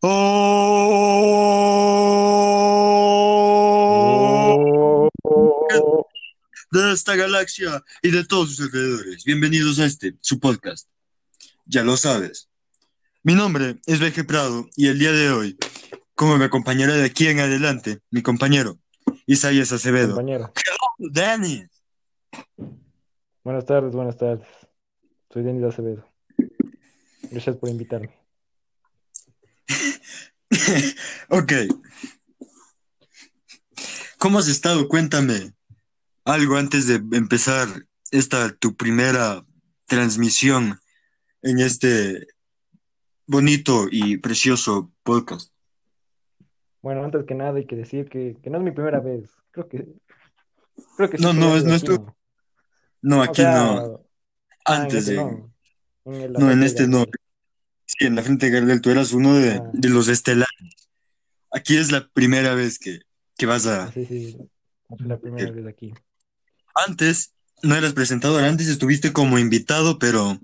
¡Oh! De esta galaxia y de todos sus alrededores. Bienvenidos a este, su podcast. Ya lo sabes. Mi nombre es Veje Prado y el día de hoy, como me acompañará de aquí en adelante, mi compañero Isaías Acevedo. compañero. Danny. Buenas tardes, buenas tardes. Soy Denis Acevedo. Gracias por invitarme. ok. ¿Cómo has estado? Cuéntame algo antes de empezar esta tu primera transmisión en este bonito y precioso podcast. Bueno, antes que nada hay que decir que, que no es mi primera vez. Creo que creo que No, no, es de nuestro- aquí, ¿no? No, O aquí sea, no. ah, en Antes de. no. En No, este no. Sí, en la frente de Gardel, tú eras uno de, Ah. de los estelares. Aquí es la primera vez que, que vas a. Sí, sí. La primera vez aquí. Antes no eras presentador, antes estuviste como invitado, pero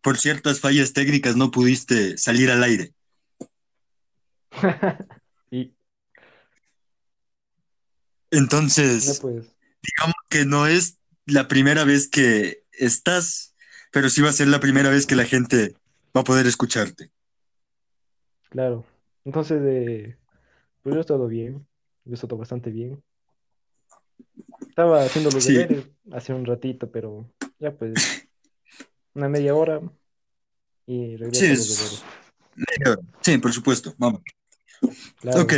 por ciertas fallas técnicas no pudiste salir al aire. No, Entonces, pues, digamos que no es la primera vez que estás, pero sí va a ser la primera vez que la gente va a poder escucharte. claro. Entonces, eh, pues yo he estado bien. Yo he estado bastante bien. Estaba haciendo los Sí. deberes hace un ratito, pero ya pues, una media hora y regreso Sí, a los es- deberes. Sí, por supuesto. Vamos. Claro. Ok.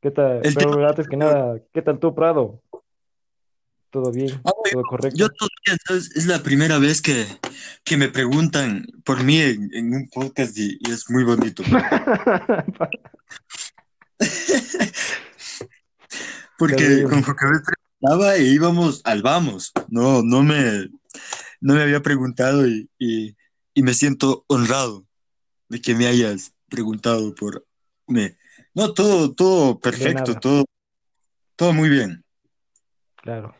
¿Qué tal? El Pero tema- antes que nada, ¿qué tal tú, Prado? ¿Todo bien? Ah, ¿Todo correcto? Yo todavía, ¿sabes? Es la primera vez que, que me preguntan por mí en, en un podcast y, y es muy bonito. Porque que me preguntaba e íbamos al vamos. No, no me, no me había preguntado y, y, y me siento honrado de que me hayas preguntado por me. No, todo, todo perfecto, todo, todo muy bien. Claro.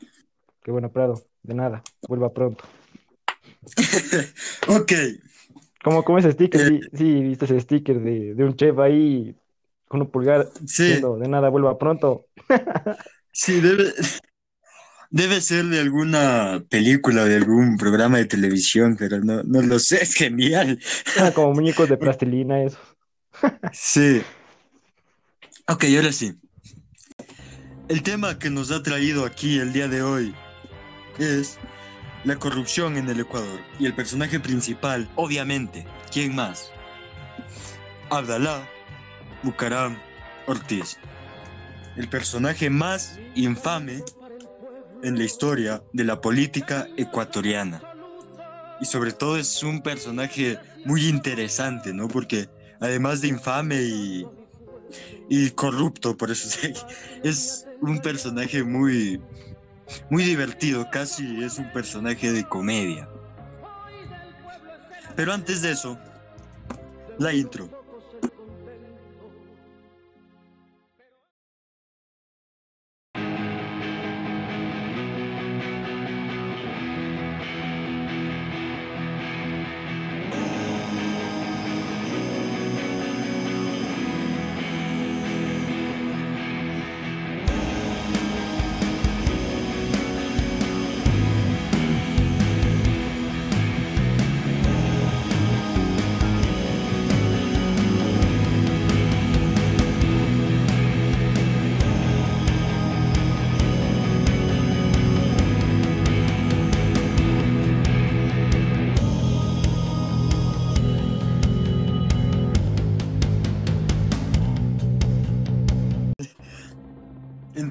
Qué bueno, Prado. De nada. Vuelva pronto. Ok. ¿Cómo, cómo ese sticker? Eh. Sí, sí, viste ese sticker de, de un chef ahí con un pulgar Sí, diciendo, de nada, vuelva pronto. sí, debe, debe ser de alguna película, de algún programa de televisión, pero no, no lo sé, es genial. Eran como muñecos de plastilina eso. Sí. Ok, ahora sí. El tema que nos ha traído aquí el día de hoy es la corrupción en el Ecuador. Y el personaje principal, obviamente, ¿quién más? Abdalá Bucaram Ortiz. El personaje más infame en la historia de la política ecuatoriana. Y sobre todo es un personaje muy interesante, ¿no? Porque además de infame y, y corrupto, por eso es un personaje muy, muy divertido, casi es un personaje de comedia. Pero antes de eso, la intro.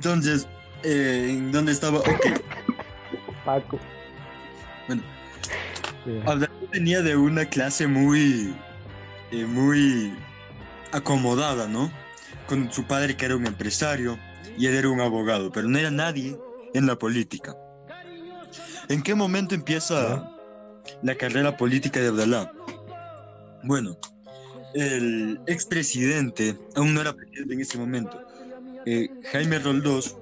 Entonces, eh, ¿en dónde estaba? Ok, Paco. Bueno. Sí. Abdalá venía de una clase muy, eh, muy acomodada, ¿no? Con su padre que era un empresario y él era un abogado, pero no era nadie en la política. ¿En qué momento empieza la carrera política de Abdalá? Bueno, el expresidente, aún no era presidente en ese momento, eh, Jaime Roldós,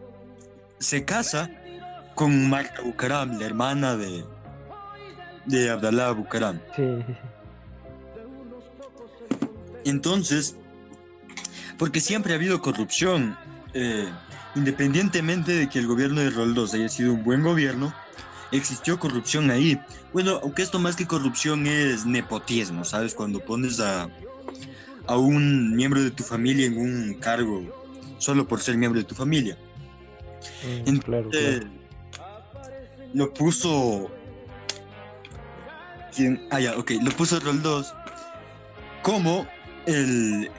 se casa con Marta Bucaram, la hermana de, de Abdalá Bucaram. Sí. Entonces, Porque siempre ha habido corrupción. eh, independientemente de que el gobierno de Roldós haya sido un buen gobierno, existió corrupción ahí. Bueno, aunque esto más que corrupción es nepotismo, ¿sabes? Cuando pones a, a un miembro de tu familia en un cargo solo por ser miembro de tu familia. Mm, claro, claro. lo puso. ¿Quién? Ah, ya, ok. Lo puso Roldós como el.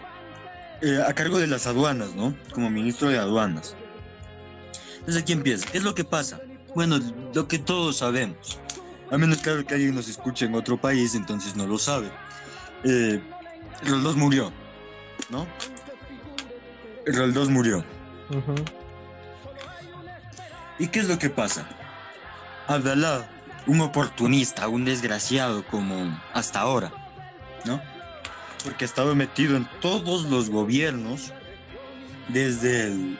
eh, a cargo de las aduanas, ¿no? Como ministro de aduanas. Entonces aquí empieza. ¿Qué es lo que pasa? Bueno, lo que todos sabemos. A menos claro que alguien nos escuche en otro país, entonces no lo sabe. Eh, Roldós murió, ¿no? Roldós murió. ¿Y qué es lo que pasa? Abdalá, un oportunista, un desgraciado como hasta ahora, ¿no? Porque ha estado metido en todos los gobiernos, desde el,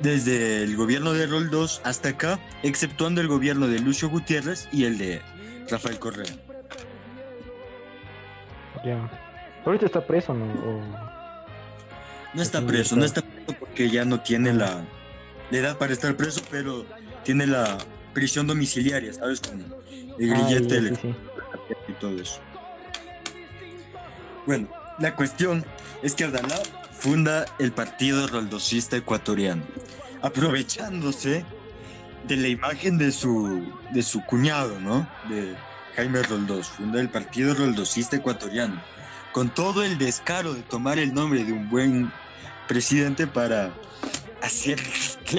desde el gobierno de Roldós hasta acá, exceptuando el gobierno de Lucio Gutiérrez y el de Rafael Correa. Ya. Ahorita está preso, ¿no? O- No está preso, no está preso porque ya no tiene la, la edad para estar preso, pero tiene la prisión domiciliaria, ¿sabes? Con el grillete ya, el- sí, sí. y todo eso. Bueno, la cuestión es que Abdalá funda el Partido Roldosista Ecuatoriano, aprovechándose de la imagen de su, de su cuñado, ¿no? De Jaime Roldós, funda el Partido Roldosista Ecuatoriano, con todo el descaro de tomar el nombre de un buen presidente para hacerle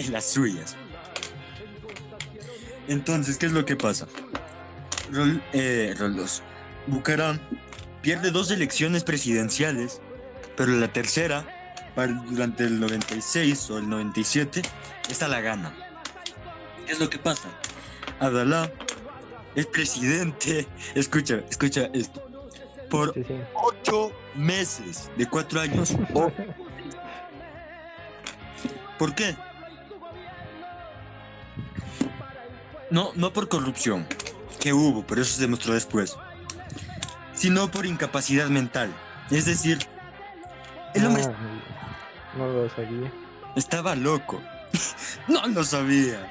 las suyas. Entonces, ¿qué es lo que pasa? Rol, eh. Bucaram pierde dos elecciones presidenciales, pero la tercera, durante el 96 o el 97, esta la gana. ¿Qué es lo que pasa? Abdalá es presidente, escucha, escucha esto, por Sí, sí. ocho meses de cuatro años. O- ¿Por qué? No, no por corrupción, que hubo, pero eso se demostró después, sino por incapacidad mental. Es decir, el hombre Ah, no lo sabía. estaba loco. no lo sabía.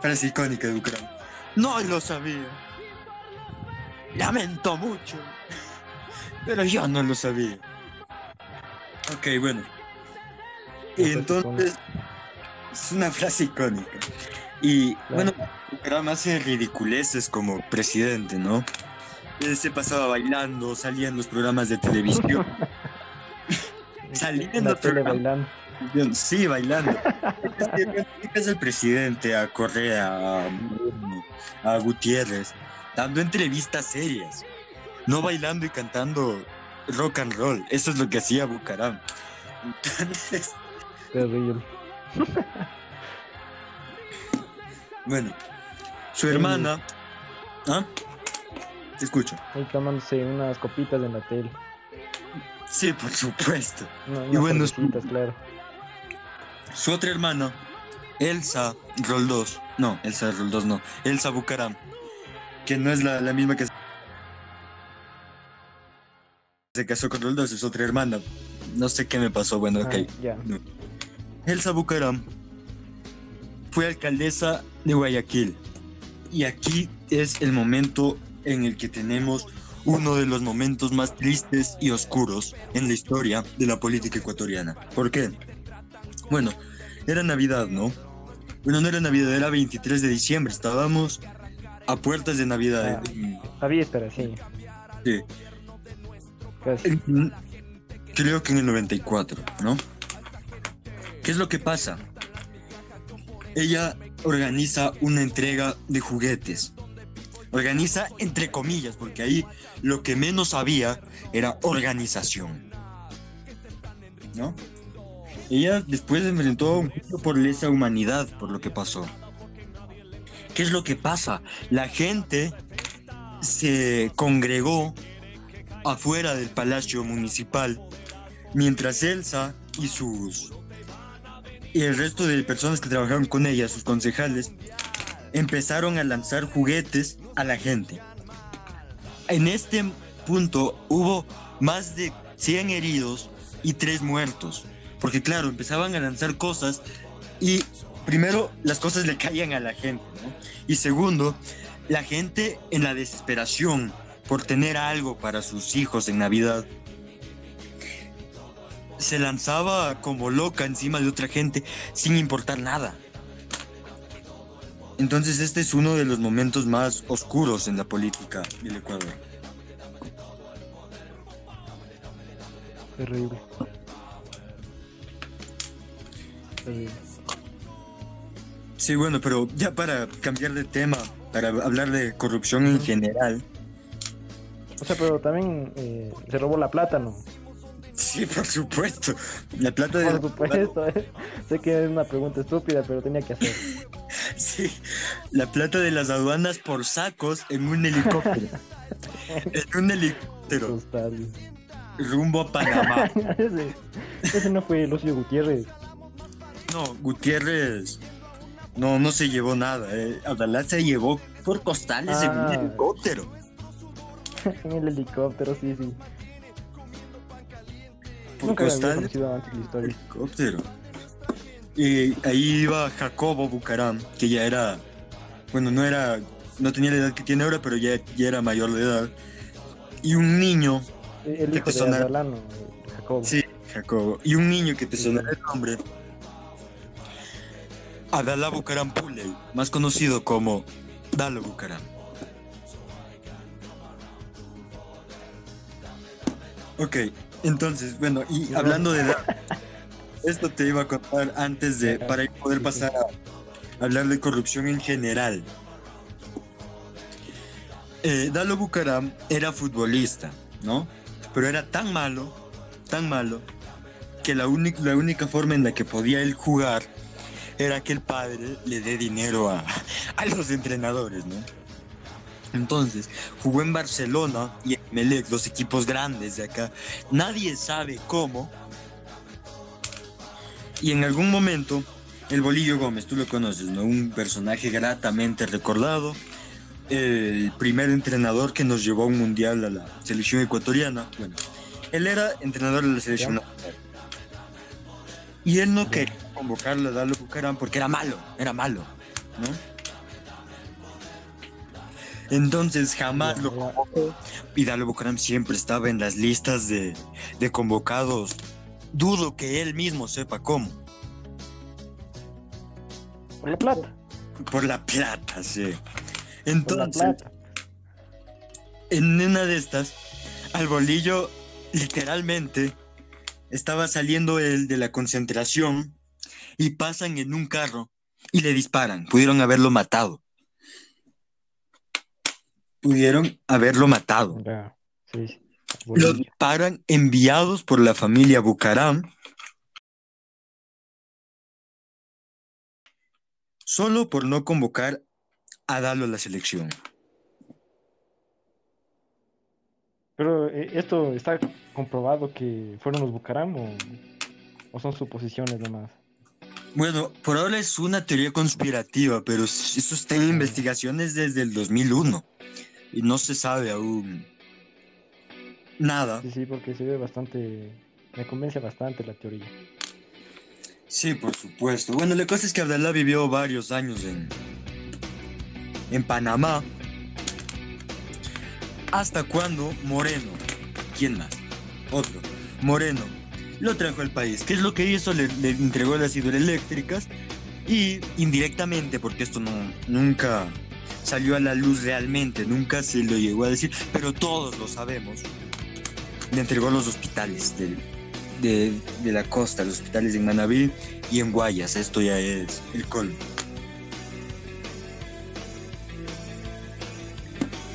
Frase icónica de Bucaram. No lo sabía. Lamento mucho. Pero yo no lo sabía. Ok, bueno. Y entonces es una frase icónica. Y bueno, Bucaram hace ridiculeces como presidente, ¿no? Él se pasaba bailando, salía en los programas de televisión. Saliendo La tele programa. bailando. Sí, bailando. Es que bueno, es el presidente, a Correa, a Gutiérrez, dando entrevistas serias, no bailando y cantando rock and roll. Eso es lo que hacía Bucaram. Entonces, Terrible. bueno, su hermana. ¿Ah? Te escucho. Ahí tomándose unas copitas en la tele. Sí, por supuesto. No, Y bueno, cervecitas, claro. Su otra hermana, Elsa Roldós. No, Elsa Roldós no. Elsa Bucaram. Que no es la, la misma que se casó con Roldós, es otra hermana. No sé qué me pasó, bueno, ok. Ah, ya. Elsa Bucaram fue alcaldesa de Guayaquil. Y aquí es el momento en el que tenemos uno de los momentos más tristes y oscuros en la historia de la política ecuatoriana. ¿Por qué? Bueno, era Navidad, ¿no? Bueno, no era Navidad, era 23 de diciembre. Estábamos a puertas de Navidad. A víspera, sí. Sí. En- creo que en el 94, ¿no? ¿Qué es lo que pasa? Ella organiza una entrega de juguetes. Organiza entre comillas, porque ahí lo que menos había era organización. ¿No? Ella después enfrentó un juicio por lesa humanidad por lo que pasó. ¿Qué es lo que pasa? La gente se congregó afuera del palacio municipal, mientras Elsa y sus y el resto de personas que trabajaron con ella, sus concejales, empezaron a lanzar juguetes a la gente. En este punto hubo más de 100 heridos y tres muertos. Porque claro, empezaban a lanzar cosas y primero las cosas le caían a la gente. Y segundo, la gente en la desesperación por tener algo para sus hijos en Navidad se lanzaba como loca encima de otra gente sin importar nada. Entonces este es uno de los momentos más oscuros en la política del Ecuador. Terrible. Terrible. Sí, bueno, pero ya para cambiar de tema, para hablar de corrupción en general. O sea, pero también eh, se robó la plata, ¿no? Sí, por supuesto. La plata de... Por supuesto, eh. sé que es una pregunta estúpida, pero tenía que hacer. Sí, la plata de las aduanas por sacos en un helicóptero. en un helicóptero. Rumbo a Panamá. ese, ese no fue Lucio Gutiérrez. No, Gutiérrez no, no se llevó nada. Eh. Abdalá se llevó por costales en un Ah. helicóptero. en el helicóptero, sí, sí. Nunca la historia. helicóptero. Y ahí iba Jacobo Bucaram, que ya era, bueno, no era, no tenía la edad que tiene ahora, pero ya, ya era mayor de edad. Y un niño, El el ¿Qué hijo te de? Adalano, Jacobo. sí, Jacobo, y un niño que te Sí. sonará el nombre, Adalá Bucaram Puley, más conocido como Dalo Bucaram. Ok, entonces, bueno, y hablando de edad, esto te iba a contar antes de, para poder pasar a hablar de corrupción en general. Eh, Dalo Bucaram era futbolista, ¿no? Pero era tan malo, tan malo, que la, única la única forma en la que podía él jugar era que el padre le dé dinero a, a los entrenadores, ¿no? Entonces, jugó en Barcelona y en Melec, los equipos grandes de acá. Nadie sabe cómo. Y en algún momento, el Bolillo Gómez, tú lo conoces, ¿no? Un personaje gratamente recordado. El primer entrenador que nos llevó a un mundial a la selección ecuatoriana. Bueno, él era entrenador de la selección. Y él no quería convocarlo a Dalo Bucaram porque era malo, era malo, ¿no? Entonces jamás lo convocó y Dalo Bucaram siempre estaba en las listas de, de convocados. Dudo que él mismo sepa cómo. Por la plata. Por la plata, sí. Entonces, plata. en una de estas, al bolillo literalmente estaba saliendo él de la concentración y pasan en un carro y le disparan. Pudieron haberlo matado. Pudieron haberlo matado. Ya, sí, sí. Lo Bolillo. disparan enviados por la familia Bucaram solo por no convocar a Dalo a la selección. Pero eh, esto está comprobado que fueron los Bucaram o, o son suposiciones nomás. Bueno, por ahora es una teoría conspirativa, pero eso está en investigaciones desde el 2001 y no se sabe aún nada. Sí, sí, porque se ve bastante. Me convence bastante la teoría. Sí, por supuesto. Bueno, la cosa es que Abdalá vivió varios años en, en Panamá. Hasta cuando Moreno, ¿quién más? Otro, Moreno, lo trajo al país. ¿Qué es lo que hizo? Le, le entregó las hidroeléctricas y indirectamente, porque esto no, nunca salió a la luz realmente, nunca se lo llegó a decir, pero todos lo sabemos. Le entregó los hospitales del, de, de la costa, los hospitales en Manabí y en Guayas. Esto ya es el colmo.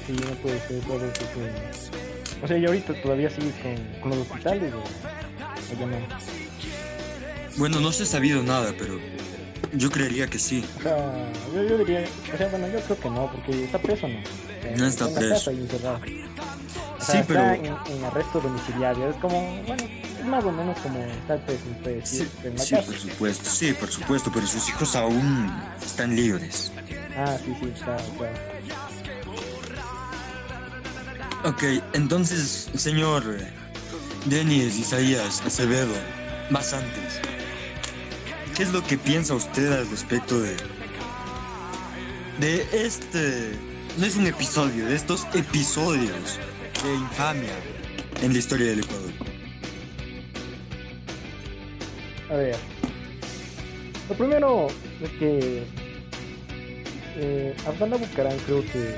Sí, no puede ser O sea, y ahorita todavía sigue con, con los hospitales o, o ya no. Bueno, no se ha sabido nada, pero yo creería que sí. O sea, yo, yo diría. O sea, bueno, yo creo que no, porque está preso, ¿no? No está preso. y encerrado. O Sí, sea, pero está en, en arresto domiciliario. Es como, bueno, es más o menos como estar preso, pues, sí, en la sí, casa. por supuesto, sí, por supuesto, pero sus hijos aún están libres. Ah, sí, sí, claro, claro. Ok, entonces, señor Denis Isaías Acevedo, más antes. ¿Qué es lo que piensa usted al respecto de, de este, no es un episodio, de estos episodios de infamia en la historia del Ecuador? A ver, lo primero es que eh, Bucarán creo que,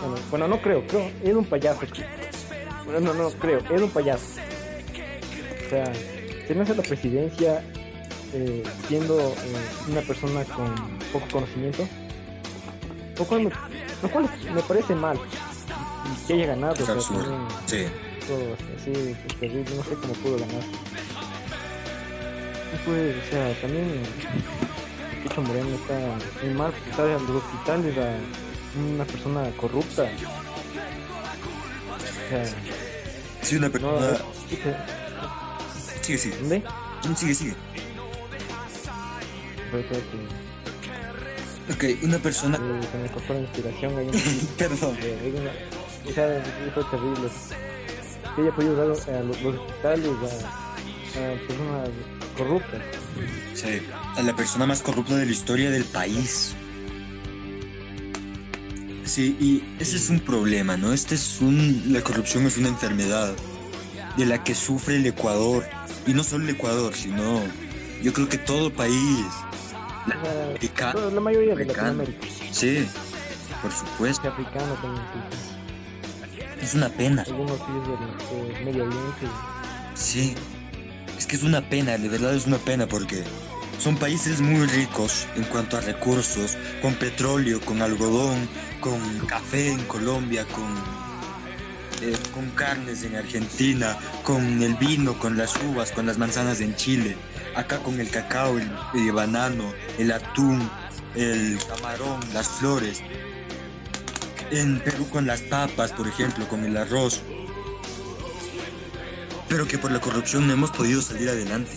bueno, bueno, no creo, creo, es un payaso. Bueno, no, no creo, es un payaso. O sea, tenerse la presidencia eh, siendo eh, una persona con poco conocimiento, lo cual me, lo cual me parece mal que haya ganado. Es o sea, absurdo. también Sí. todo así, es terrible, no sé cómo pudo ganar. Pues, o sea, también Chicho Moreno está muy mal, está en los hospitales a una persona corrupta. O sea, Sí, una no, persona. es- Sigue, sigue. ¿dónde? Sigue, sigue. Ok, una persona. eh, se me cortó la inspiración Perdón. Eh, una- fue terrible. Que haya podido dar a los, los hospitales a, a personas corruptas. Sí, a la persona más corrupta de la historia del país. Sí, y ese es un problema, ¿no? Este es un. La corrupción es una enfermedad de la que sufre el Ecuador. Y no solo el Ecuador, sino. Yo creo que todo país. Africano. toda- la mayoría de. Latinoamérica, Sí, por supuesto. africano también. Es una pena. algunos del Medio Oriente. Sí, es que es una pena, de verdad es una pena porque son países muy ricos en cuanto a recursos, con petróleo, con algodón, con café en Colombia, con, eh, con carnes en Argentina, con el vino, con las uvas, con las manzanas en Chile, acá con el cacao, el, banano, el atún, el camarón, las flores. En Perú con las papas, por ejemplo, con el arroz pero que por la corrupción no hemos podido salir adelante.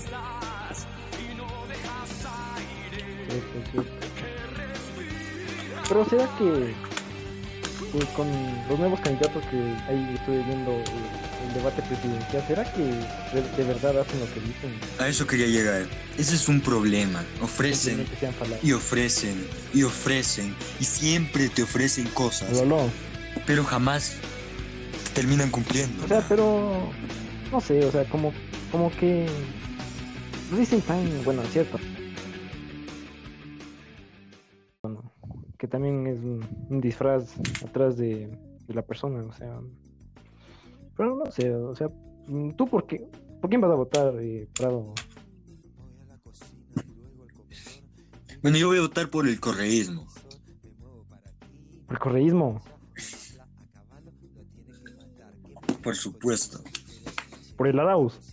Pero será que, que con los nuevos candidatos que ahí estoy viendo el debate presidencial, ¿será que de, de verdad hacen lo que dicen? A eso quería llegar. Ese es un problema. Ofrecen y ofrecen y ofrecen y siempre te ofrecen cosas, Lolo. pero jamás terminan cumpliendo. O sea, pero no sé, o sea, como, como que lo dicen tan, bueno, es cierto. Que también es un, un disfraz atrás de, de la persona, o sea. Pero no sé, o sea, ¿tú por qué? ¿Por quién vas a votar, eh, Prado? Bueno, yo voy a votar por el correísmo. ¿Por el correísmo? Por supuesto. ¿Por el Arauz?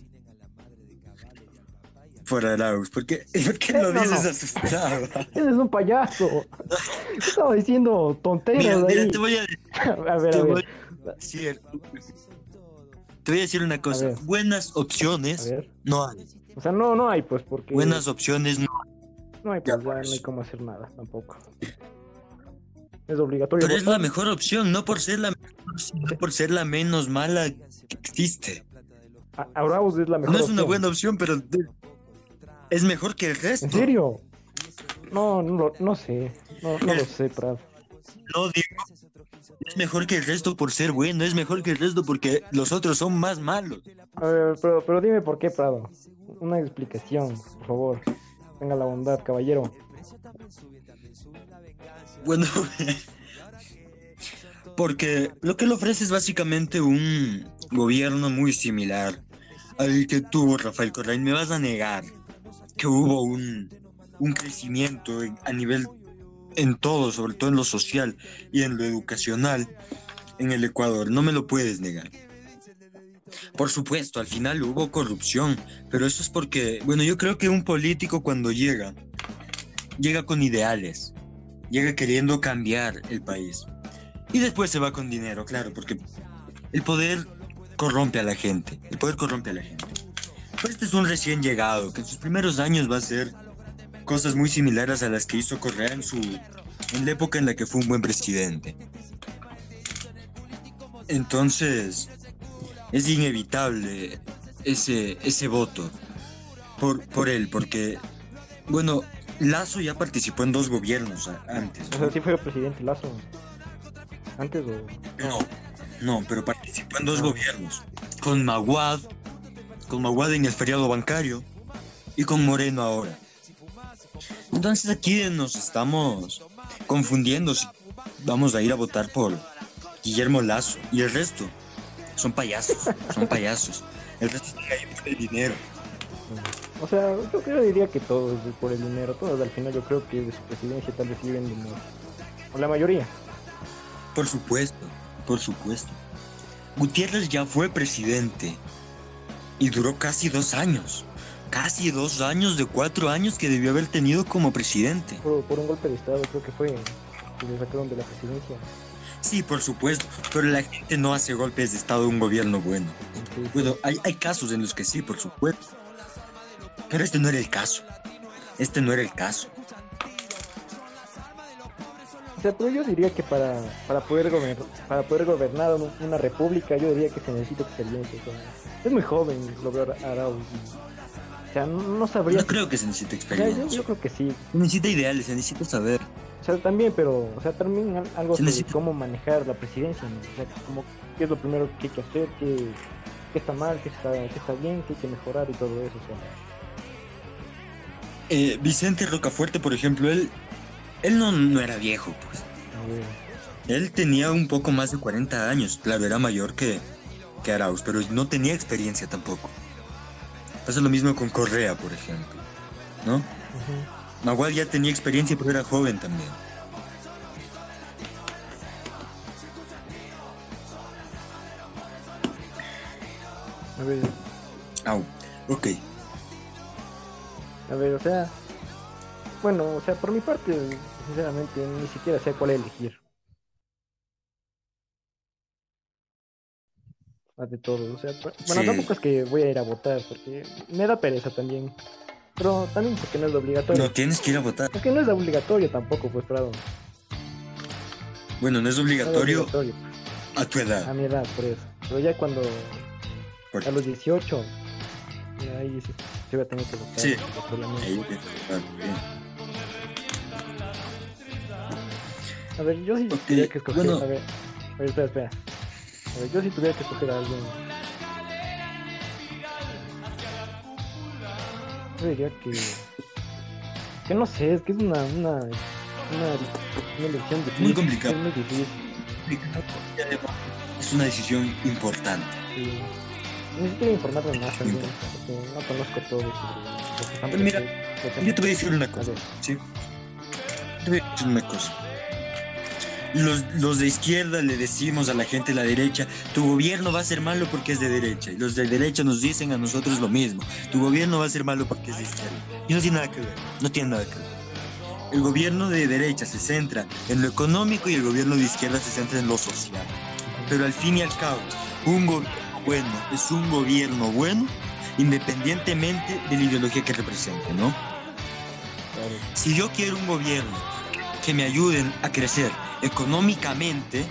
Por Arauz. ¿Por qué, ¿Por qué lo No, dices no. asustado? Ese es un payaso. Estaba diciendo tonteras Mira, mira, te voy a A ver, te a voy ver, a decir. Te voy a decir una cosa. Buenas opciones no hay. O sea, no, no hay, pues, porque... Buenas opciones no No hay, pues, ya por no hay cómo hacer nada tampoco. Es obligatorio. Pero es la mejor opción, no por ser la mejor, sino por ser la menos mala que existe. Arauz es la mejor No es una opción. buena opción, pero es mejor que el resto. ¿En serio? No, no, no sé. No, no lo sé, Prado. No digo, es mejor que el resto por ser bueno, es mejor que el resto porque los otros son más malos. A ver, pero, pero dime por qué, Prado. Una explicación, por favor. Tenga la bondad, caballero. Bueno, porque lo que le ofrece es básicamente un gobierno muy similar al que tuvo Rafael Correa. Y me vas a negar que hubo un, un crecimiento en- a nivel en todo, sobre todo en lo social y en lo educacional en el Ecuador. No me lo puedes negar. Por supuesto, al final hubo corrupción, pero eso es porque, bueno, yo creo que un político cuando llega, llega con ideales, llega queriendo cambiar el país. Y después se va con dinero, claro, porque el poder corrompe a la gente, el poder corrompe a la gente. Pero este es un recién llegado, que en sus primeros años va a hacer cosas muy similares a las que hizo Correa en su en la época en la que fue un buen presidente. Entonces, es inevitable ese, ese voto por, por él, porque, bueno, Lazo ya participó en dos gobiernos antes. O sea, sí fue presidente Lazo. ¿Antes o...? No, no, pero participó en dos gobiernos. Con Maguad, con Maguad en el feriado bancario y con Moreno ahora. Entonces aquí nos estamos confundiendo si vamos a ir a votar por Guillermo Lazo y el resto son payasos, son payasos. El resto está ahí por el dinero. O sea, yo, yo diría que todos por el dinero, todos al final yo creo que de su presidencia tal vez viven dinero. O la mayoría. Por supuesto, por supuesto. Gutiérrez ya fue presidente y duró casi dos años. Casi dos años de cuatro años que debió haber tenido como presidente. Por, por un golpe de Estado creo que fue que le sacaron de la presidencia. Sí, por supuesto, pero la gente no hace golpes de Estado de un gobierno bueno. Bueno, hay, hay casos en los que sí, por supuesto. Pero este no era el caso. Este no era el caso. O sea, pero yo diría que para, para poder gobernar para poder gobernar un- una república yo diría que se necesita experiencia. o sea, es muy joven lo veo a Arauz. y- O sea, no, no sabría. No creo que se necesite O sea, yo, experiencia. yo creo que sí. Se necesita ideales, se necesita saber. O sea, también, pero, o sea, también al- algo Se sobre necesita- cómo manejar la presidencia, ¿no? O sea, como qué es lo primero que hay que hacer, qué, qué está mal, qué está, qué está bien, qué hay que mejorar y todo eso. O sea, Eh, Vicente Rocafuerte, por ejemplo, él, él no, no era viejo, pues. Él tenía un poco más de 40 años. Claro, era mayor que, que Arauz, pero no tenía experiencia tampoco. Pasa lo mismo con Correa, por ejemplo. ¿No? ujú. Nahual ya tenía experiencia, pero era joven también. a ver, Au. Ok. a ver, o sea, bueno, o sea, por mi parte, sinceramente, ni siquiera sé cuál elegir. De todo, o sea, bueno, Sí. tampoco es que voy a ir a votar, porque me da pereza también. Pero también porque no es obligatorio. No tienes que ir a votar. Es que no es obligatorio tampoco, pues, Prado. Bueno, no es No es obligatorio a tu a edad. mi edad, por eso. Pero ya cuando, Por- a los 18, ya ahí sí, sí voy a tener que votar. Sí. ah. A ver, yo sí Ok, tuviera que escoger. bueno. A ver, a ver, espera, espera. A ver, yo sí tuviera que escoger a alguien. Yo diría que. Que no sé, es que es una. Una, una, una elección difícil. Muy complicado. Es muy difícil. Es una decisión importante. Sí. Necesito informarme más también, porque no conozco todo sobre lo que mira, Yo te voy a decir una cosa. ¿sí? Te voy a decir una cosa. Los, los de izquierda le decimos a la gente de la derecha, tu gobierno va a ser malo porque es de derecha. Y los de derecha nos dicen a nosotros lo mismo, tu gobierno va a ser malo porque es de izquierda. Y no tiene nada que ver, no tiene nada que ver. El gobierno de derecha se centra en lo económico y el gobierno de izquierda se centra en lo social. Pero al fin y al cabo, un gobierno bueno es un gobierno bueno independientemente de la ideología que represente, ¿no? Si yo quiero un gobierno que me ayuden a crecer económicamente,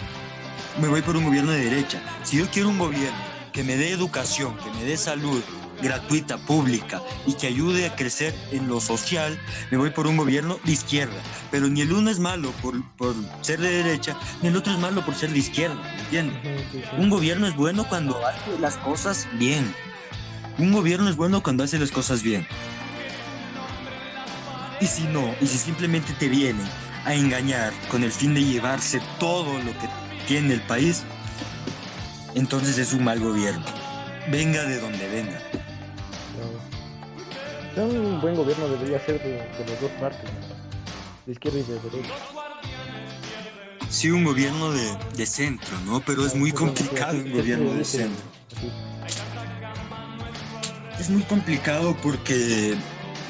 me voy por un gobierno de derecha. Si yo quiero un gobierno que me dé educación, que me dé salud gratuita, pública y que ayude a crecer en lo social, me voy por un gobierno de izquierda. Pero ni el uno es malo por, por ser de derecha, ni el otro es malo por ser de izquierda, ¿me entiendes? Ujú, sí, sí. Un gobierno es bueno cuando hace las cosas bien. Un gobierno es bueno cuando hace las cosas bien. Y si no, y si simplemente te vienen a engañar con el fin de llevarse todo lo que tiene el país, entonces es un mal gobierno. Venga de donde venga. Claro. O sea, un buen gobierno debería ser de, de las dos partes, ¿no? de izquierda y de derecha. Sí, un gobierno de, de centro, ¿no? Pero es muy Eso, sí, complicado un gobierno de centro. Es muy complicado porque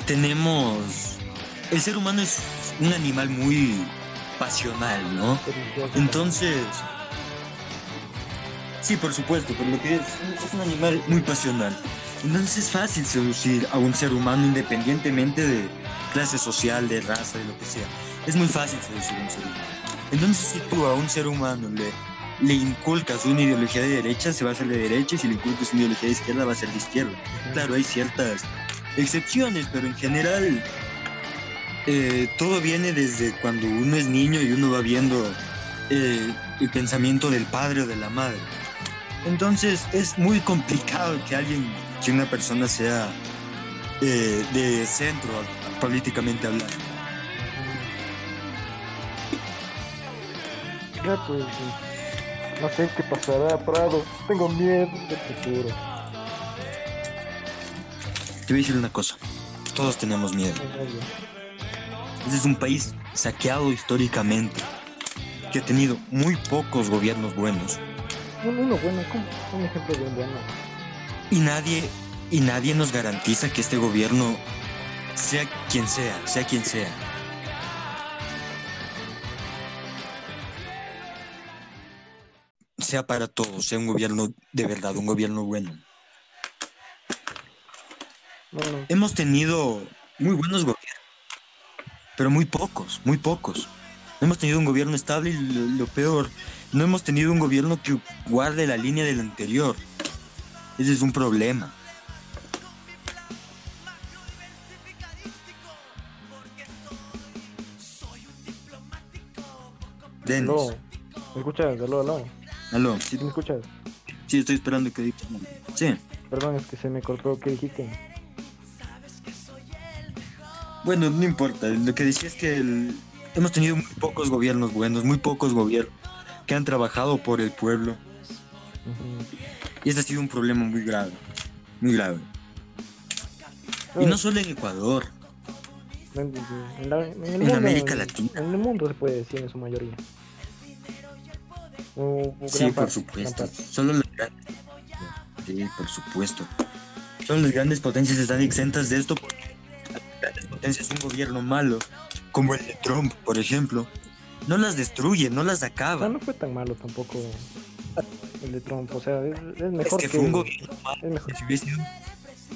tenemos... El ser humano es un animal muy pasional, ¿no? Entonces... Sí, por supuesto, por lo que es, es un animal muy pasional. Entonces es fácil seducir a un ser humano independientemente de clase social, de raza, de lo que sea. Es muy fácil seducir a un ser humano. Entonces si tú a un ser humano le le inculcas una ideología de derecha, se va a hacer de derecha, y si le inculcas una ideología de izquierda, va a ser de izquierda. Claro, hay ciertas excepciones, pero en general eh, todo viene desde cuando uno es niño y uno va viendo eh, el pensamiento del padre o de la madre. Entonces es muy complicado que alguien, que una persona sea eh, de centro políticamente hablando. Ya, pues, no sé qué pasará, Prado. Tengo miedo del futuro. Te voy a decir una cosa. Todos tenemos miedo. Este es un país saqueado históricamente, que ha tenido muy pocos gobiernos buenos. Uno bueno, ¿cómo? Un ejemplo de un bueno. Y nadie, y nadie nos garantiza que este gobierno sea quien sea, sea quien sea. Sea para todos, sea un gobierno de verdad, un gobierno bueno. No, no. Hemos tenido muy buenos gobiernos, pero muy pocos, muy pocos. No hemos tenido un gobierno estable y lo, lo peor, no hemos tenido un gobierno que guarde la línea del anterior. Ese es un problema. Denis, Aló. ¿Me escuchas? Aló, aló. aló, ¿Sí me escuchas? sí, estoy esperando que digas. Sí, Perdón, es que se me cortó. ¿Qué dijiste? Bueno, no importa. Lo que decía es que el- hemos tenido muy pocos gobiernos buenos, muy pocos gobiernos que han trabajado por el pueblo. Y este ha sido un problema muy grave, muy grave. Y no solo en Ecuador, En, en la- en el En mundo, América Latina. En el mundo se puede decir en su mayoría. O- o Sí, por parte, supuesto. Solo las grandes. Sí, por supuesto. Solo las grandes potencias están exentas de esto potencias un gobierno malo, como el de Trump, por ejemplo, no las destruye, no las acaba. no fue tan malo tampoco el de Trump. O sea, es, es Es mejor que que, fue un gobierno malo. es mejor. Que si, hubiese sido,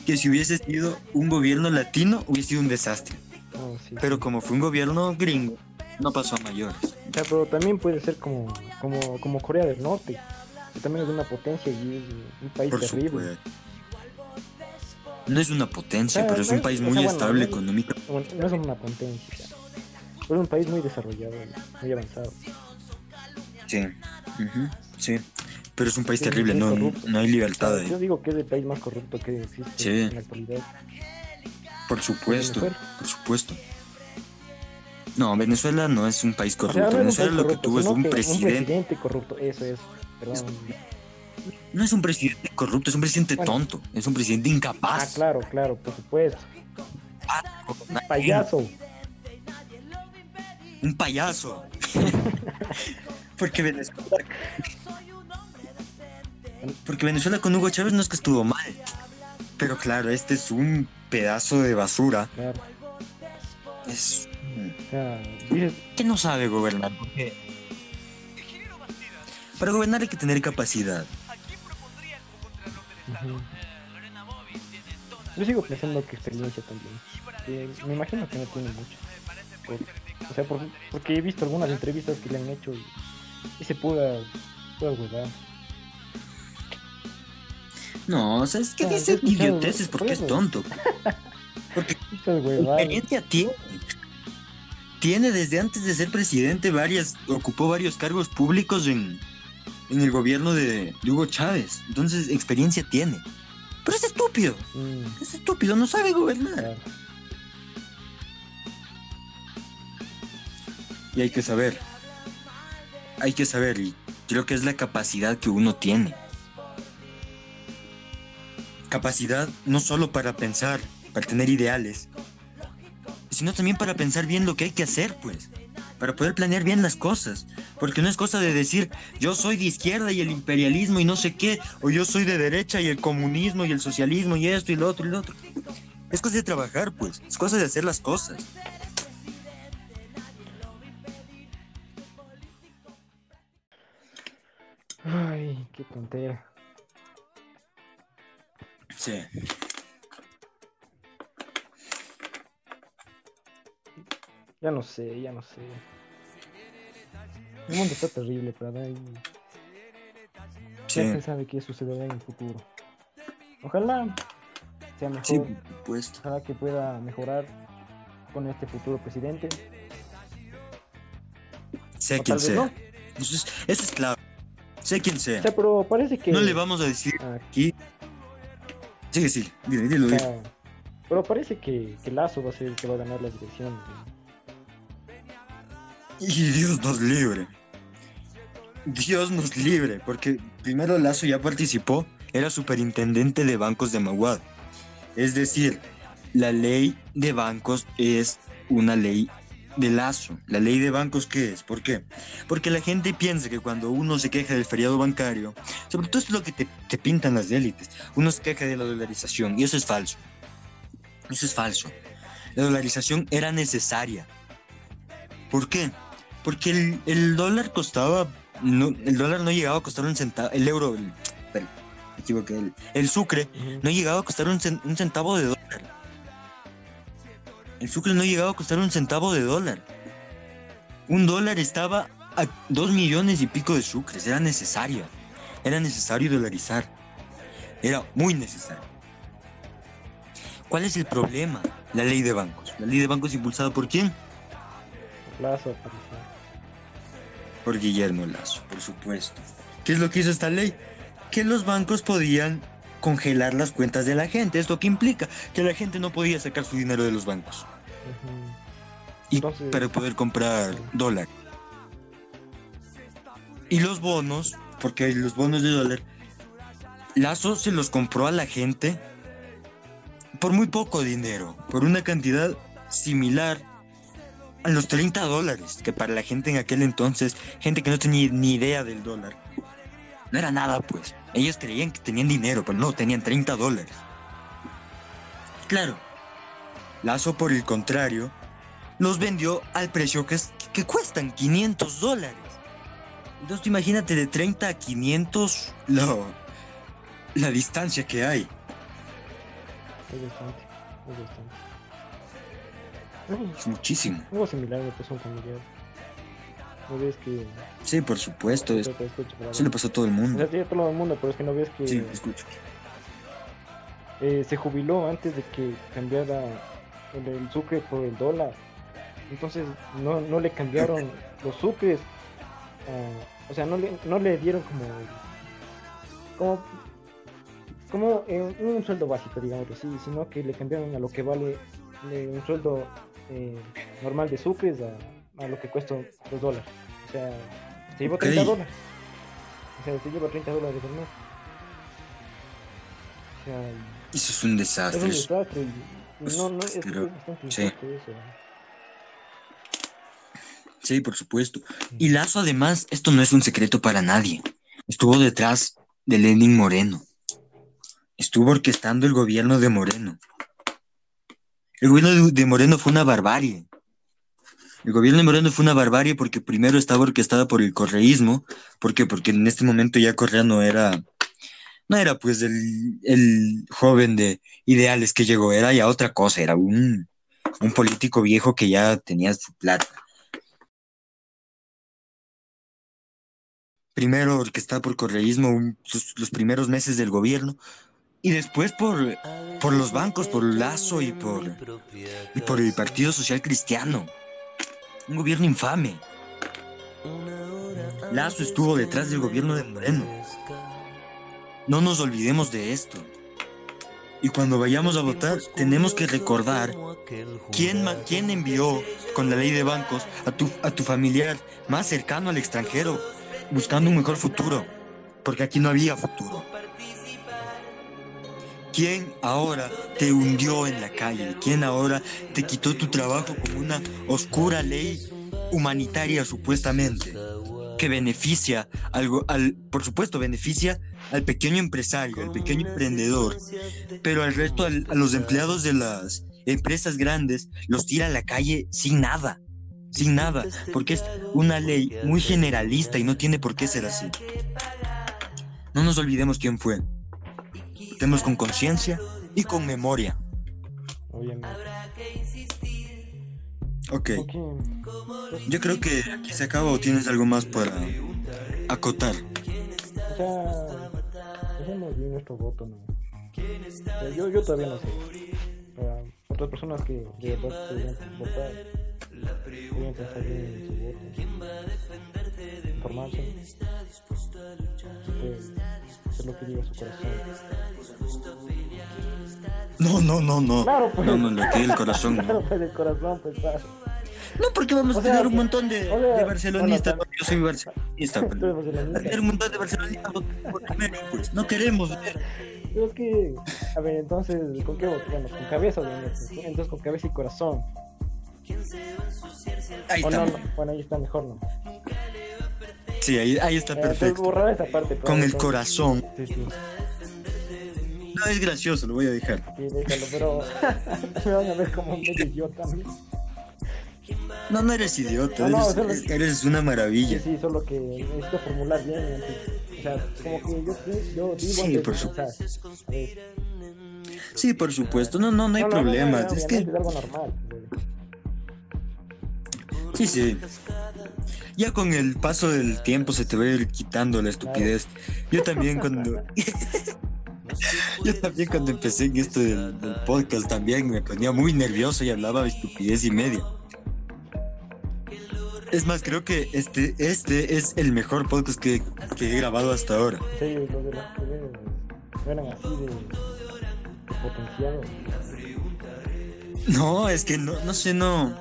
que si hubiese sido un gobierno latino, hubiese sido un desastre. No, sí, Pero sí. como fue un gobierno gringo, no pasó a mayores. O sea, pero también puede ser como, como, como Corea del Norte, que también es una potencia y es un país Por terrible. supuesto. No es una potencia, Ah, pero es un es- país muy estable económicamente. No es una potencia, es un país muy desarrollado, muy avanzado. Sí, ujú, sí. Pero es un país Sí, terrible, no, corrupto. no hay libertad ahí. Yo digo que es el país más corrupto que existe Sí. en la actualidad. Por supuesto, por supuesto. No, Venezuela no es un país O sea, corrupto. no es Venezuela país lo que corrupto, tuvo es un que presidente. Un presidente corrupto, eso es. Perdón. No es un presidente corrupto, es un presidente Bueno. tonto. Es un presidente Ah, incapaz. claro, claro, por supuesto. Ah, Payaso. Un payaso. Porque Venezuela. Porque Venezuela con Hugo Chávez no es que estuvo mal. Pero claro, este es un pedazo de basura. Claro. Es. O sea, dices, que no sabe gobernar. Porque para gobernar hay que tener capacidad. Yo sigo pensando que experiencia también. Que me imagino que no tiene mucho. Por- o sea, por- porque he visto algunas entrevistas que le han hecho y, y se pueda, pueda huevar. No, o sea, es que Ah, dice idioteces por porque es tonto. Porque experiencia tiene. Tiene desde antes de ser presidente varias, ocupó varios cargos públicos en, en el gobierno de, de Hugo Chávez. Entonces, experiencia tiene. Pero es estúpido, Mm, es estúpido, no sabe gobernar. Y hay que saber. Hay que saber, y creo que es la capacidad que uno tiene. Capacidad no solo para pensar, para tener ideales, sino también para pensar bien lo que hay que hacer, pues. Para poder planear bien las cosas. Porque no es cosa de decir, yo soy de izquierda y el imperialismo y no sé qué, o yo soy de derecha y el comunismo y el socialismo y esto y lo otro y lo otro. Es cosa de trabajar, pues. Es cosa de hacer las cosas. Ay, qué tontera. Sí. Ya no sé, ya no sé. El mundo está terrible, pero hay- ya se sabe qué sucederá en el futuro. Ojalá sea mejor. Sí, supuesto. Ojalá que pueda mejorar con este futuro presidente. Sea O quien sea. no. Eso es, eso es clave. Sea quien O sea. sea, pero parece que. No le vamos a decir Ah, aquí. Sí, sí, dile, dilo, o dilo. sea, pero parece que, que Lazo va a ser el que va a ganar las elecciones. ¿no? Y Dios nos libre. Dios nos libre, porque primero Lazo ya participó, era superintendente de bancos de Maguad. Es decir, la ley de bancos es una ley de Lazo. ¿La ley de bancos qué es? ¿Por qué? Porque la gente piensa que cuando uno se queja del feriado bancario, sobre todo es lo que te, te pintan las élites, uno se queja de la dolarización, y eso es falso. Eso es falso. La dolarización era necesaria. ¿Por qué? Porque el, el dólar costaba, no, el dólar no llegaba a costar un centavo, el euro, el, espera, me equivoqué, el, el sucre Ujú. no llegaba a costar un, cen- un centavo de dólar. El sucre no llegaba a costar un centavo de dólar. Un dólar estaba a dos millones y pico de sucres, era necesario. Era necesario dolarizar. Era muy necesario. ¿Cuál es el problema? La ley de bancos. La ley de bancos impulsada por quién? Lazo. Por Guillermo Lazo, por supuesto. ¿Qué es lo que hizo esta ley? Que los bancos podían congelar las cuentas de la gente. ¿Esto qué implica? Que la gente no podía sacar su dinero de los bancos y Entonces- para poder comprar dólar. Y los bonos, porque los bonos de dólar, Lazo se los compró a la gente por muy poco dinero, por una cantidad similar a los 30 dólares, que para la gente en aquel entonces, gente que no tenía ni idea del dólar, no era nada pues. Ellos creían que tenían dinero, pero no, tenían 30 dólares. Claro, Lazo por el contrario, los vendió al precio que, es- que cuestan 500 dólares. Entonces imagínate de 30 a 500 lo- la distancia que hay. Es muchísimo. algo similar me pasó a un familiar. ¿No ves que.? Sí, por supuesto. es- Eso le pasó a todo el O mundo. sea, sí, a todo el mundo, pero es que no ves que Sí, escucho. eh, se jubiló antes de que cambiara el, el sucre por el dólar. Entonces no, no le cambiaron los sucres. ah, o sea, no le, no le dieron como. Como, como eh, un sueldo básico, digamos así, sino que le cambiaron a lo que vale eh, un sueldo eh, normal de sucres a, a lo que cuesta los dólares. O sea, se llevó Ok. 30 dólares. O sea, se lleva 30 dólares al mes. O sea, Eso es un es desastre. un es- desastre. y- y no, no, es, Pero- es bastante sí. eso. Sí, por supuesto. Y Lazo, además, esto no es un secreto para nadie. Estuvo detrás de Lenin Moreno. Estuvo orquestando el gobierno de Moreno. El gobierno de, Moreno fue una barbarie. El gobierno de Moreno fue una barbarie porque primero estaba orquestada por el correísmo. ¿Por qué? Porque en este momento ya Correa no era, no era pues el, el joven de ideales que llegó, era ya otra cosa, era un, un político viejo que ya tenía su plata. primero orquestada por correísmo los primeros meses del gobierno y después por, por los bancos, por Lazo y por, y por el Partido Social Cristiano. Un gobierno infame. Lazo estuvo detrás del gobierno de Moreno. No nos olvidemos de esto. Y cuando vayamos a votar, tenemos que recordar quién, quién envió con la ley de bancos a tu, a tu familiar más cercano al extranjero, buscando un mejor futuro, porque aquí no había futuro. ¿Quién ahora te hundió en la calle? ¿Quién ahora te quitó tu trabajo como una oscura ley humanitaria supuestamente? Que beneficia al, por supuesto, beneficia al pequeño empresario, al pequeño emprendedor, pero al resto, al- a los empleados de las empresas grandes, los tira a la calle sin nada, sin nada, porque es una ley muy generalista y no tiene por qué ser así. No nos olvidemos quién fue. Votemos con conciencia y con memoria. Obviamente. Ok, yo creo que aquí se acaba o tienes algo más para acotar. O sea, dejemos bien nuestro voto, ¿no? yo, yo todavía no sé. Para otras personas que de verdad deberían votar, deberían pensar bien en su voto, informarse, hacer lo que diga su corazón. No, no, no, no. Claro, pues. No, no, lo que el corazón. Claro, pues el corazón, pues, ¿sabes? No, porque vamos O a sea, tener un montón de, o sea, de barcelonistas. bueno, yo soy barcelonista. Pero barcelonista. Va a tener un montón de barcelonistas pues. No queremos ver. Pero es que, a ver, entonces, ¿con qué? Bueno, con cabeza, obviamente. Entonces, con cabeza y corazón. Ahí está. no, no, bueno, ahí está mejor, ¿no? Sí, ahí, ahí está Eh, perfecto. borrar esa parte. Con el corazón. Sí, sí, No, es gracioso, lo voy a dejar. sí, déjalo, pero me van a ver como un medio idiota. ¿no? No, no eres idiota. No, no, eres, solo- es- eres una Sí, maravilla. sí, solo que necesito formular bien. O sea, como que yo, yo digo Sí, antes por pensar. A ver, Sí, por supuesto. No, no, no hay no, no, no, problema. no, es que, es algo normal. güey. Sí, sí. Ya con el paso del tiempo se te va a ir quitando la estupidez. Yo también cuando... Yo también cuando empecé en esto del, del podcast también me ponía muy nervioso y hablaba de estupidez y media. Es más, creo que este, este es el mejor podcast que, que he grabado hasta ahora. Sí, los de las mujeres eran así de, de potenciados. No, es que no, no sé, no.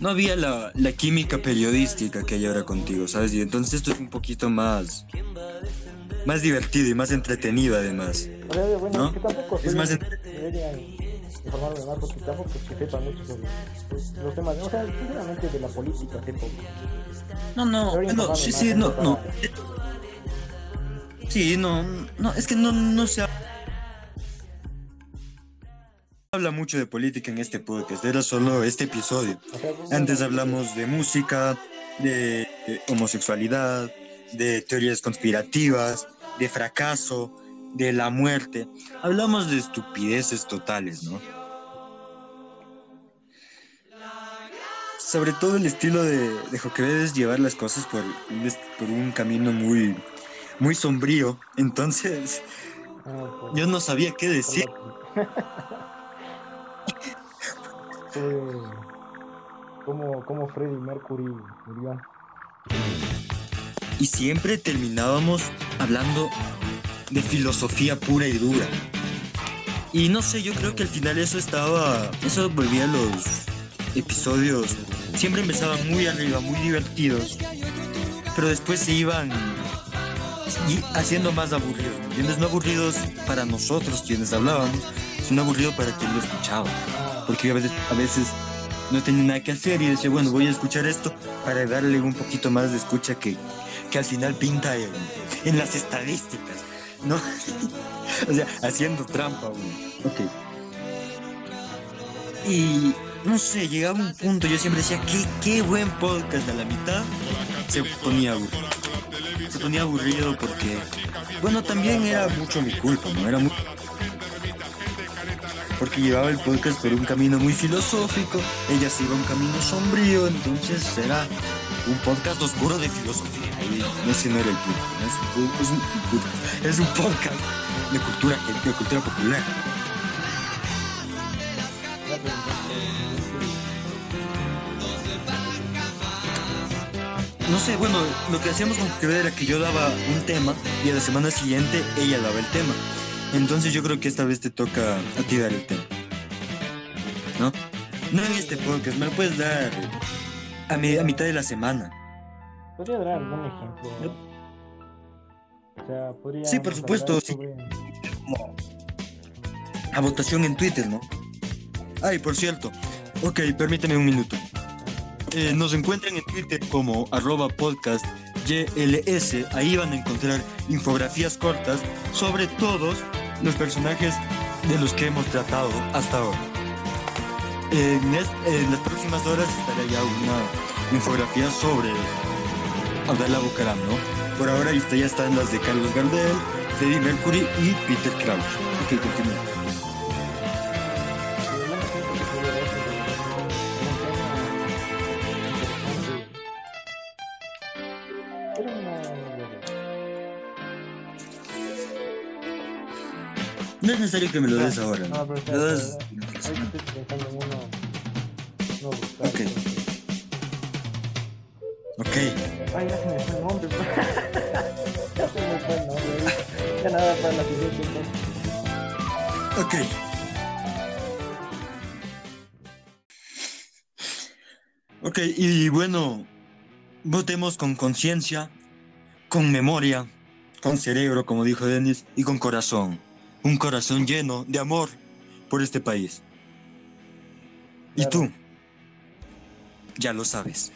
No había la, la química periodística que hay ahora contigo, ¿sabes? Y entonces esto es un poquito más. Más divertido y más entretenido, además. O sea, bueno, ¿No? es que tampoco Es más informarme más porque tampoco que sepa mucho sobre los temas. O sea, sinceramente de la política sé poco. No, no, no, sí, sí, no, no. Sí, no, no, es que no, no se habla mucho de política en este podcast, era solo este episodio. Antes hablamos de música, de homosexualidad, de teorías conspirativas, de fracaso, de la muerte. Hablamos de estupideces totales, ¿no? Sobre todo el estilo de, de Joquebed es llevar las cosas por, por un camino muy, muy sombrío. Entonces, ah, yo no sabía qué decir. Como, como Freddie Mercury murió. y siempre terminábamos hablando de filosofía pura y dura. Y no sé, yo creo que al final eso estaba, eso volvía los episodios, siempre empezaban muy arriba, muy divertidos, pero después se iban haciendo más aburridos, ¿me entiendes? No aburridos para nosotros quienes hablábamos, sino aburrido para quien lo escuchaba, porque a veces, a veces no tenía nada que hacer y decía, bueno, voy a escuchar esto para darle un poquito más de escucha que, que al final pinta en, las estadísticas, ¿no? o sea, haciendo trampa, güey. Ok. Y no sé, llegaba un punto, yo siempre decía, qué, qué buen podcast a la mitad. Se ponía aburrido. Se ponía aburrido porque, bueno, también era mucho mi culpa, ¿no? Era muy... Porque llevaba el podcast por un camino muy filosófico, ella se iba un camino sombrío, entonces era un podcast oscuro de filosofía. Y ese no era el punto, ¿no? es, un, podcast de cultura, de cultura popular. No sé, bueno, lo que hacíamos con que era que yo daba un tema y a la semana siguiente ella daba el tema. Entonces yo creo que esta vez te toca a ti dar el tema. ¿No? No en este podcast, me lo puedes dar a, mi- a mitad de la semana. Podría dar algún ejemplo. O sea, podría. Sí, por supuesto, sí. A votación en Twitter, ¿no? Ay, por cierto. Ok, permíteme un minuto. Eh, nos encuentran en Twitter como arroba podcast YLS. Ahí van a encontrar infografías cortas sobre todos los personajes de los que hemos tratado hasta ahora. En, en las próximas horas estará ya una infografía sobre Abdallah Bucaram, ¿no? Por ahora está- ya están las de Carlos Gardel, Freddie Mercury y Peter Crouch. Ok. No es necesario que me lo des ahora. No, pero Me lo das- estoy pensando en uno. No buscar. Ok. Ok. Ay, ya se me fue el nombre. ya se me fue el nombre. Ya nada para la siguiente. Ok. Ok, y bueno, votemos con conciencia, con memoria, con cerebro, como dijo Denis, y con corazón. Un corazón lleno de amor por este país. Y tú, ya lo sabes.